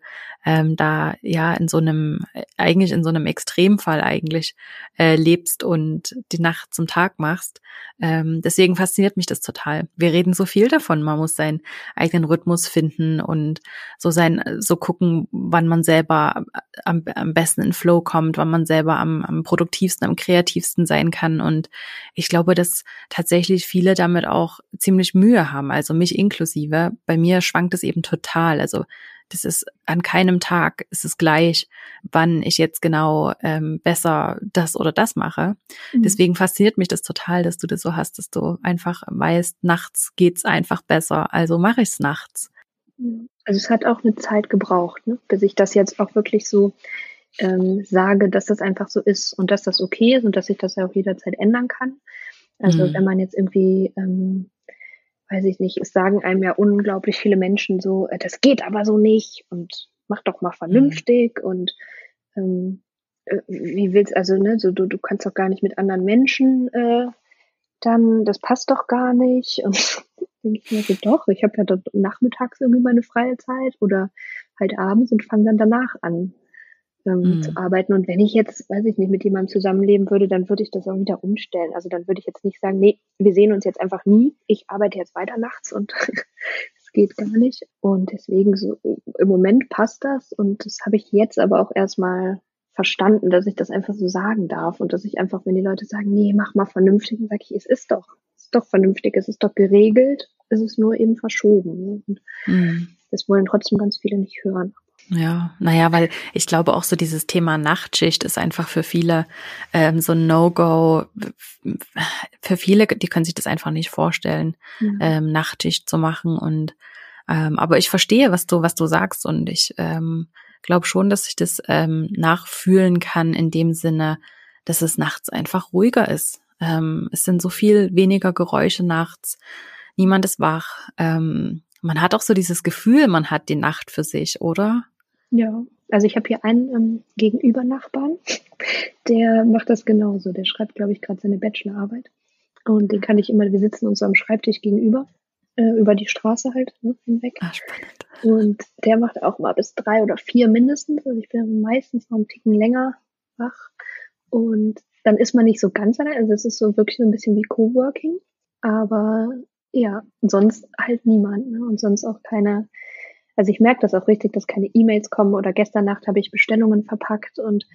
Speaker 1: ähm, da ja in so einem, eigentlich in so einem Extremfall eigentlich äh, lebst und die Nacht zum Tag machst. Ähm, deswegen fasziniert mich das total. Wir reden so viel davon, man muss seinen eigenen Rhythmus finden und so sein, so gucken, wann man selber am, am besten in Flow kommt, wann man selber am, am produktivsten, am kreativsten sein kann. Und ich glaube, dass tatsächlich viele damit auch ziemlich Mühe haben, also mich inklusive. Bei mir schwankt es eben total. Also das ist an keinem Tag ist es gleich, wann ich jetzt genau ähm, besser das oder das mache. Mhm. Deswegen fasziniert mich das total, dass du das so hast, dass du einfach weißt, nachts geht's einfach besser, also mache ich's nachts.
Speaker 2: Also es hat auch eine Zeit gebraucht, ne, bis ich das jetzt auch wirklich so ähm, sage, dass das einfach so ist und dass das okay ist und dass ich das ja auch jederzeit ändern kann. Also mhm. wenn man jetzt irgendwie, ähm, weiß ich nicht, es sagen einem ja unglaublich viele Menschen so, äh, das geht aber so nicht und mach doch mal vernünftig mhm. und ähm, äh, wie willst also ne, so du, du kannst doch gar nicht mit anderen Menschen äh, dann, das passt doch gar nicht und denke ich mir so, doch, ich habe ja dort nachmittags irgendwie meine freie Zeit oder halt abends und fange dann danach an ähm, mhm. zu arbeiten. Und wenn ich jetzt, weiß ich nicht, mit jemandem zusammenleben würde, dann würde ich das auch wieder umstellen. Also dann würde ich jetzt nicht sagen, nee, wir sehen uns jetzt einfach nie. Ich arbeite jetzt weiter nachts und es geht gar nicht. Und deswegen so, im Moment passt das und das habe ich jetzt aber auch erstmal verstanden, dass ich das einfach so sagen darf und dass ich einfach, wenn die Leute sagen, nee, mach mal vernünftig, dann sage ich, es ist doch, es ist doch vernünftig, es ist doch geregelt ist es nur eben verschoben. Mhm. Das wollen trotzdem ganz viele nicht hören.
Speaker 1: Ja, naja, weil ich glaube auch so dieses Thema Nachtschicht ist einfach für viele ähm, so ein No-Go. Für viele, die können sich das einfach nicht vorstellen, mhm. ähm, Nachtschicht zu machen. Und ähm, aber ich verstehe, was du, was du sagst, und ich ähm, glaube schon, dass ich das ähm, nachfühlen kann in dem Sinne, dass es nachts einfach ruhiger ist. Ähm, es sind so viel weniger Geräusche nachts. Niemand ist wach. Ähm, man hat auch so dieses Gefühl, man hat die Nacht für sich, oder?
Speaker 2: Ja, also ich habe hier einen ähm, Gegenüber-Nachbarn, der macht das genauso. Der schreibt, glaube ich, gerade seine Bachelorarbeit. Und den kann ich immer, wir sitzen uns so am Schreibtisch gegenüber, äh, über die Straße halt ne, hinweg.
Speaker 1: Ah, spannend.
Speaker 2: Und der macht auch mal bis drei oder vier mindestens. Also ich bin meistens noch einen Ticken länger wach. Und dann ist man nicht so ganz allein. Also es ist so wirklich so ein bisschen wie Coworking. Aber ja, sonst halt niemand. Ne? Und sonst auch keine also ich merke das auch richtig, dass keine E-Mails kommen oder gestern Nacht habe ich Bestellungen verpackt und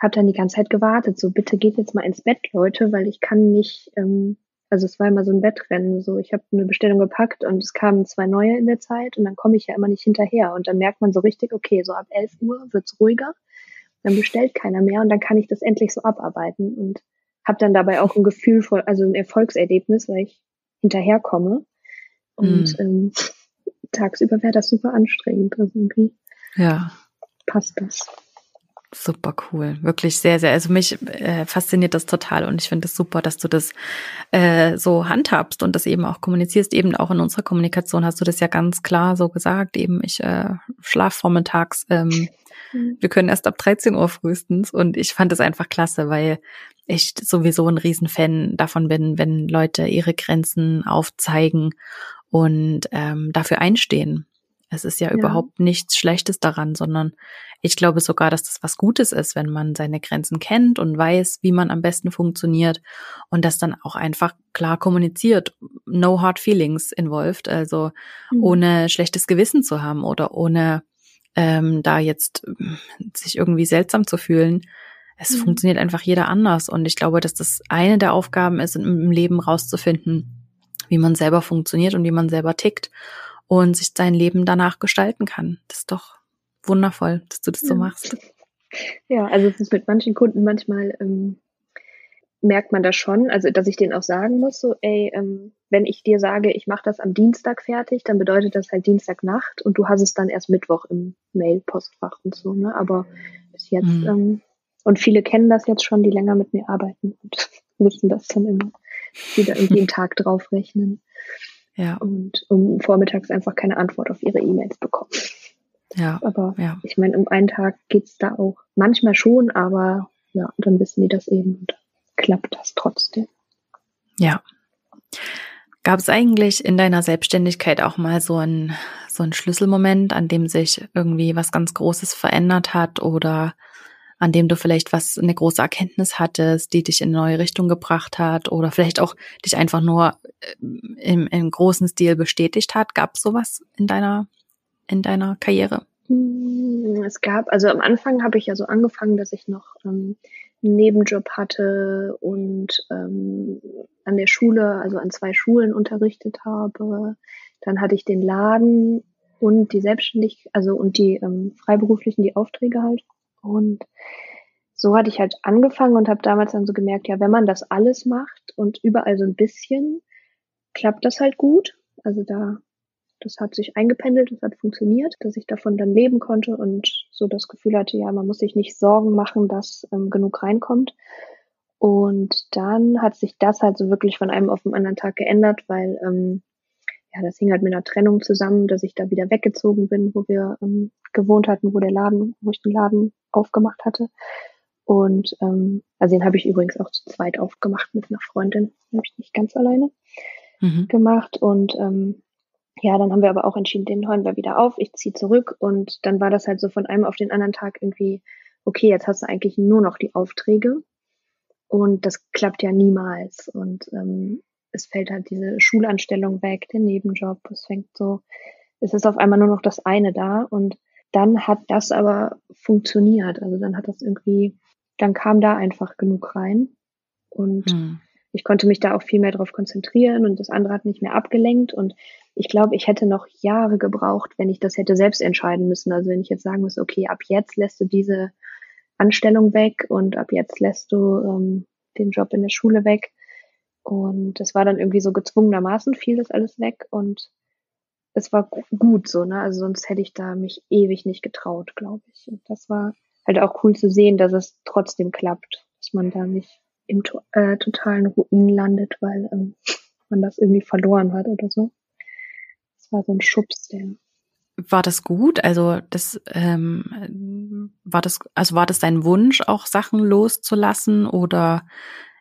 Speaker 2: habe dann die ganze Zeit gewartet. So, bitte geht jetzt mal ins Bett, Leute, weil ich kann nicht, ähm, also es war immer so ein Wettrennen. So, ich habe eine Bestellung gepackt und es kamen zwei neue in der Zeit und dann komme ich ja immer nicht hinterher. Und dann merkt man so richtig, okay, so ab 11 Uhr wird's ruhiger, dann bestellt keiner mehr und dann kann ich das endlich so abarbeiten und habe dann dabei auch ein Gefühl von, also ein Erfolgserlebnis, weil ich hinterherkomme. Und mm. ähm, tagsüber wäre das super anstrengend. Also irgendwie
Speaker 1: ja.
Speaker 2: passt das.
Speaker 1: Super cool, wirklich sehr, sehr. Also mich äh, fasziniert das total und ich finde es das super, dass du das äh, so handhabst und das eben auch kommunizierst. Eben auch in unserer Kommunikation hast du das ja ganz klar so gesagt. Eben ich äh, schlaf vormittags. Ähm, mhm. Wir können erst ab 13 Uhr frühestens und ich fand es einfach klasse, weil ich sowieso ein Riesenfan davon bin, wenn Leute ihre Grenzen aufzeigen und ähm, dafür einstehen. Es ist ja, ja, überhaupt nichts Schlechtes daran, sondern ich glaube sogar, dass das was Gutes ist, wenn man seine Grenzen kennt und weiß, wie man am besten funktioniert und das dann auch einfach klar kommuniziert. No hard feelings involved, also mhm. ohne schlechtes Gewissen zu haben oder ohne ähm, da jetzt sich irgendwie seltsam zu fühlen. Es mhm. funktioniert einfach jeder anders und ich glaube, dass das eine der Aufgaben ist, im Leben rauszufinden, wie man selber funktioniert und wie man selber tickt und sich sein Leben danach gestalten kann. Das ist doch wundervoll, dass du das ja. so machst.
Speaker 2: Ja, also es ist mit manchen Kunden manchmal ähm, merkt man das schon, also dass ich denen auch sagen muss, so, ey, ähm, wenn ich dir sage, ich mache das am Dienstag fertig, dann bedeutet das halt Dienstagnacht und du hast es dann erst Mittwoch im Mail-Postfach und so, ne? Aber bis jetzt, mhm. ähm, und viele kennen das jetzt schon, die länger mit mir arbeiten und wissen das dann immer die da irgendwie einen Tag drauf rechnen. Ja. Und um vormittags einfach keine Antwort auf ihre E-Mails bekommen.
Speaker 1: Ja.
Speaker 2: Aber
Speaker 1: ja.
Speaker 2: ich meine, um einen Tag geht's da auch manchmal schon, aber ja, dann wissen die das eben und klappt das trotzdem.
Speaker 1: Ja. Gab es eigentlich in deiner Selbstständigkeit auch mal so ein so ein Schlüsselmoment, an dem sich irgendwie was ganz Großes verändert hat oder an dem du vielleicht was, eine große Erkenntnis hattest, die dich in eine neue Richtung gebracht hat oder vielleicht auch dich einfach nur äh, im, im großen Stil bestätigt hat? Gab es sowas in deiner, in deiner Karriere?
Speaker 2: Hm, es gab, also am Anfang habe ich ja so angefangen, dass ich noch ähm, einen Nebenjob hatte und ähm, an der Schule, also an zwei Schulen unterrichtet habe. Dann hatte ich den Laden und die Selbstständigkeit, also und die ähm, freiberuflichen, die Aufträge halt. Und so hatte ich halt angefangen und habe damals dann so gemerkt, ja, wenn man das alles macht und überall so ein bisschen, klappt das halt gut. Also da, das hat sich eingependelt, das hat funktioniert, dass ich davon dann leben konnte und so das Gefühl hatte, ja, man muss sich nicht Sorgen machen, dass ähm, genug reinkommt. Und dann hat sich das halt so wirklich von einem auf den anderen Tag geändert, weil ähm, ja, das hing halt mit einer Trennung zusammen, dass ich da wieder weggezogen bin, wo wir ähm, gewohnt hatten, wo der Laden, wo ich den Laden aufgemacht hatte. Und ähm, also den habe ich übrigens auch zu zweit aufgemacht mit einer Freundin, habe ich nicht ganz alleine mhm. gemacht. Und ähm, ja, dann haben wir aber auch entschieden, den hören wir wieder auf. Ich ziehe zurück und dann war das halt so von einem auf den anderen Tag irgendwie, okay, jetzt hast du eigentlich nur noch die Aufträge und das klappt ja niemals. Und ähm, es fällt halt diese Schulanstellung weg, der Nebenjob, es fängt so, es ist auf einmal nur noch das eine da und dann hat das aber funktioniert. Also dann hat das irgendwie, dann kam da einfach genug rein und hm. ich konnte mich da auch viel mehr drauf konzentrieren und das andere hat mich mehr abgelenkt und ich glaube, ich hätte noch Jahre gebraucht, wenn ich das hätte selbst entscheiden müssen. Also wenn ich jetzt sagen müsste, okay, ab jetzt lässt du diese Anstellung weg und ab jetzt lässt du ähm, den Job in der Schule weg. Und das war dann irgendwie so gezwungenermaßen fiel das alles weg und es war gut so, ne? Also sonst hätte ich da mich ewig nicht getraut, glaube ich. Und das war halt auch cool zu sehen, dass es trotzdem klappt, dass man da nicht im äh, totalen Ruin landet, weil ähm, man das irgendwie verloren hat oder so. Das war so ein Schubs, der.
Speaker 1: War das gut? Also das ähm, war das, also war das dein Wunsch, auch Sachen loszulassen oder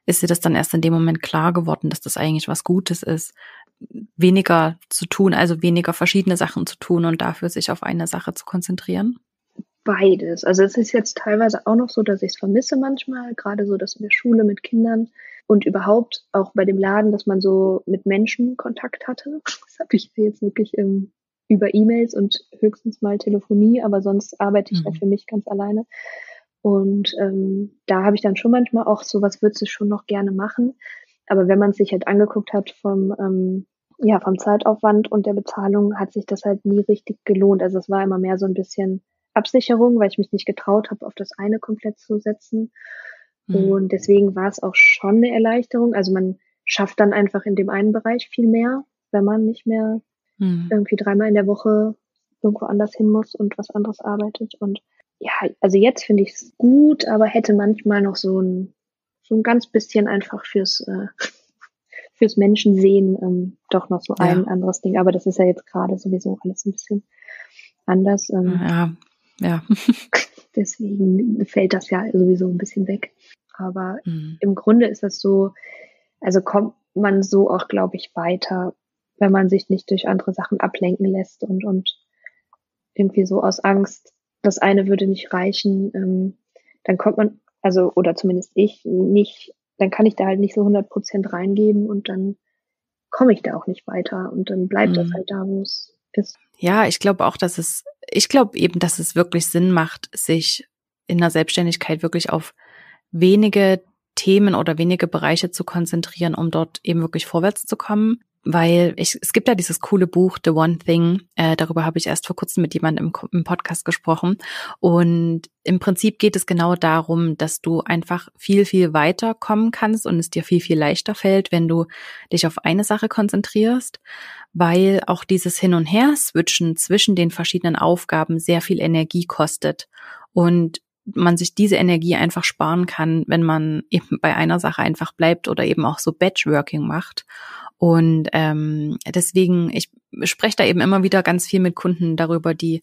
Speaker 1: ist dir das dann erst in dem Moment klar geworden, dass das eigentlich was Gutes ist, weniger zu tun, also weniger verschiedene Sachen zu tun und dafür sich auf eine Sache zu konzentrieren?
Speaker 2: Beides. Also es ist jetzt teilweise auch noch so, dass ich es vermisse manchmal, gerade so das in der Schule mit Kindern und überhaupt auch bei dem Laden, dass man so mit Menschen Kontakt hatte. Das habe ich jetzt wirklich ähm, über E-Mails und höchstens mal Telefonie, aber sonst arbeite ich mhm. da für mich ganz alleine. Und ähm, da habe ich dann schon manchmal auch so, was würdest du schon noch gerne machen? Aber wenn man sich halt angeguckt hat vom, ähm, ja, vom Zeitaufwand und der Bezahlung, hat sich das halt nie richtig gelohnt. Also es war immer mehr so ein bisschen Absicherung, weil ich mich nicht getraut habe, auf das eine komplett zu setzen. Mhm. Und deswegen war es auch schon eine Erleichterung. Also man schafft dann einfach in dem einen Bereich viel mehr, wenn man nicht mehr mhm. irgendwie dreimal in der Woche irgendwo anders hin muss und was anderes arbeitet. Und ja, also jetzt finde ich es gut, aber hätte manchmal noch so ein so ein ganz bisschen einfach fürs, äh, fürs Menschensehen ähm, doch noch so ein ja. anderes Ding. Aber das ist ja jetzt gerade sowieso alles ein bisschen anders. Ähm,
Speaker 1: ja, ja.
Speaker 2: deswegen fällt das ja sowieso ein bisschen weg. Aber mhm. im Grunde ist das so, also kommt man so auch, glaube ich, weiter, wenn man sich nicht durch andere Sachen ablenken lässt und, und irgendwie so aus Angst, das eine würde nicht reichen, ähm, dann kommt man also oder zumindest ich nicht, dann kann ich da halt nicht so 100 Prozent reingeben und dann komme ich da auch nicht weiter und dann bleibt mhm. das halt da, wo es ist.
Speaker 1: Ja, ich glaube auch, dass es, ich glaube eben, dass es wirklich Sinn macht, sich in der Selbstständigkeit wirklich auf wenige Themen oder wenige Bereiche zu konzentrieren, um dort eben wirklich vorwärts zu kommen weil ich, es gibt ja dieses coole Buch The One Thing, äh, darüber habe ich erst vor kurzem mit jemandem im, im, Podcast gesprochen und im Prinzip geht es genau darum, dass du einfach viel, viel weiter kommen kannst und es dir viel, viel leichter fällt, wenn du dich auf eine Sache konzentrierst, weil auch dieses Hin und Her switchen zwischen den verschiedenen Aufgaben sehr viel Energie kostet und man sich diese Energie einfach sparen kann, wenn man eben bei einer Sache einfach bleibt oder eben auch so Batchworking macht. Und ähm, deswegen, ich spreche da eben immer wieder ganz viel mit Kunden darüber, die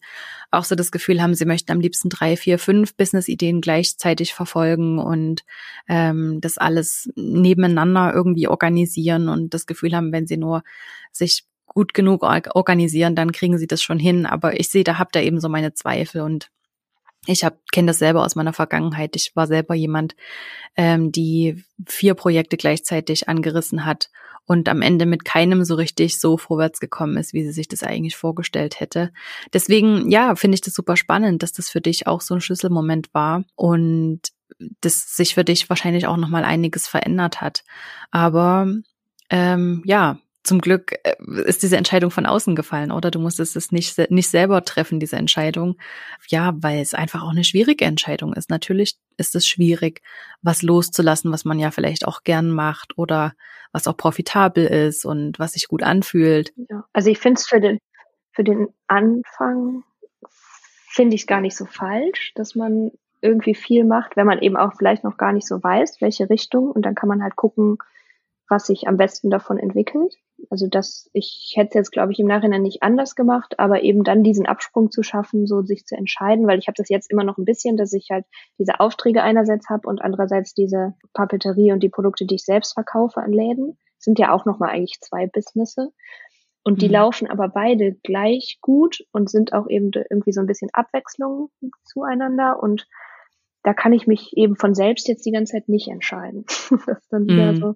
Speaker 1: auch so das Gefühl haben, sie möchten am liebsten drei, vier, fünf Business-Ideen gleichzeitig verfolgen und ähm, das alles nebeneinander irgendwie organisieren und das Gefühl haben, wenn sie nur sich gut genug organisieren, dann kriegen sie das schon hin. Aber ich sehe, da habt ihr eben so meine Zweifel und ich habe kenne das selber aus meiner Vergangenheit. Ich war selber jemand, ähm, die vier Projekte gleichzeitig angerissen hat und am Ende mit keinem so richtig so vorwärts gekommen ist, wie sie sich das eigentlich vorgestellt hätte. Deswegen, ja, finde ich das super spannend, dass das für dich auch so ein Schlüsselmoment war und das sich für dich wahrscheinlich auch nochmal einiges verändert hat. Aber ähm, ja, zum Glück äh, ist diese Entscheidung von außen gefallen, oder? Du musstest es nicht, nicht selber treffen, diese Entscheidung. Ja, weil es einfach auch eine schwierige Entscheidung ist. Natürlich ist es schwierig, was loszulassen, was man ja vielleicht auch gern macht oder was auch profitabel ist und was sich gut anfühlt.
Speaker 2: Ja, also ich finde es für den, für den Anfang finde ich gar nicht so falsch, dass man irgendwie viel macht, wenn man eben auch vielleicht noch gar nicht so weiß, welche Richtung und dann kann man halt gucken, was sich am besten davon entwickelt. Also das, ich hätte es jetzt, glaube ich, im Nachhinein nicht anders gemacht, aber eben dann diesen Absprung zu schaffen, so sich zu entscheiden, weil ich habe das jetzt immer noch ein bisschen, dass ich halt diese Aufträge einerseits habe und andererseits diese Papeterie und die Produkte, die ich selbst verkaufe an Läden, sind ja auch nochmal eigentlich zwei Businesse. Und die mhm. laufen aber beide gleich gut und sind auch eben irgendwie so ein bisschen Abwechslung zueinander und da kann ich mich eben von selbst jetzt die ganze Zeit nicht entscheiden. mhm. so.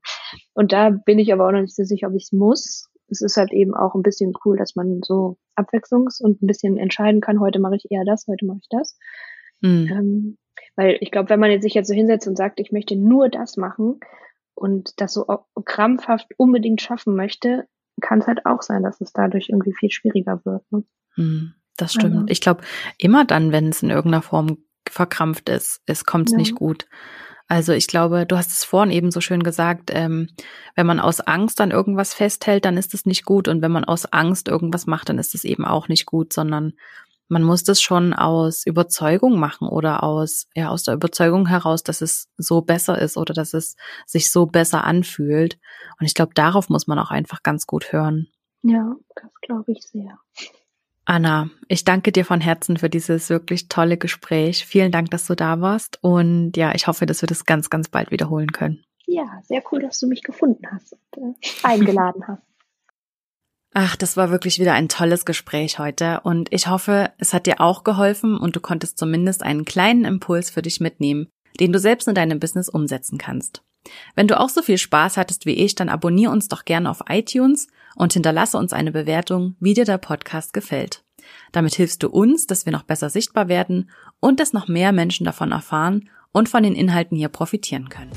Speaker 2: Und da bin ich aber auch noch nicht so sicher, ob ich es muss. Es ist halt eben auch ein bisschen cool, dass man so abwechslungs- und ein bisschen entscheiden kann, heute mache ich eher das, heute mache ich das. Mhm. Ähm, weil ich glaube, wenn man sich jetzt so hinsetzt und sagt, ich möchte nur das machen und das so krampfhaft unbedingt schaffen möchte, kann es halt auch sein, dass es dadurch irgendwie viel schwieriger wird. Ne?
Speaker 1: Hm, das stimmt. Also. Ich glaube, immer dann, wenn es in irgendeiner Form verkrampft ist, es kommt ja. nicht gut. Also ich glaube, du hast es vorhin eben so schön gesagt, ähm, wenn man aus Angst an irgendwas festhält, dann ist es nicht gut. Und wenn man aus Angst irgendwas macht, dann ist es eben auch nicht gut, sondern man muss das schon aus Überzeugung machen oder aus, ja, aus der Überzeugung heraus, dass es so besser ist oder dass es sich so besser anfühlt. Und ich glaube, darauf muss man auch einfach ganz gut hören.
Speaker 2: Ja, das glaube ich sehr.
Speaker 1: Anna, ich danke dir von Herzen für dieses wirklich tolle Gespräch. Vielen Dank, dass du da warst. Und ja, ich hoffe, dass wir das ganz, ganz bald wiederholen können.
Speaker 2: Ja, sehr cool, dass du mich gefunden hast und äh, eingeladen hast.
Speaker 1: Ach, das war wirklich wieder ein tolles Gespräch heute und ich hoffe, es hat dir auch geholfen und du konntest zumindest einen kleinen Impuls für dich mitnehmen, den du selbst in deinem Business umsetzen kannst. Wenn du auch so viel Spaß hattest wie ich, dann abonniere uns doch gerne auf iTunes und hinterlasse uns eine Bewertung, wie dir der Podcast gefällt. Damit hilfst du uns, dass wir noch besser sichtbar werden und dass noch mehr Menschen davon erfahren und von den Inhalten hier profitieren können.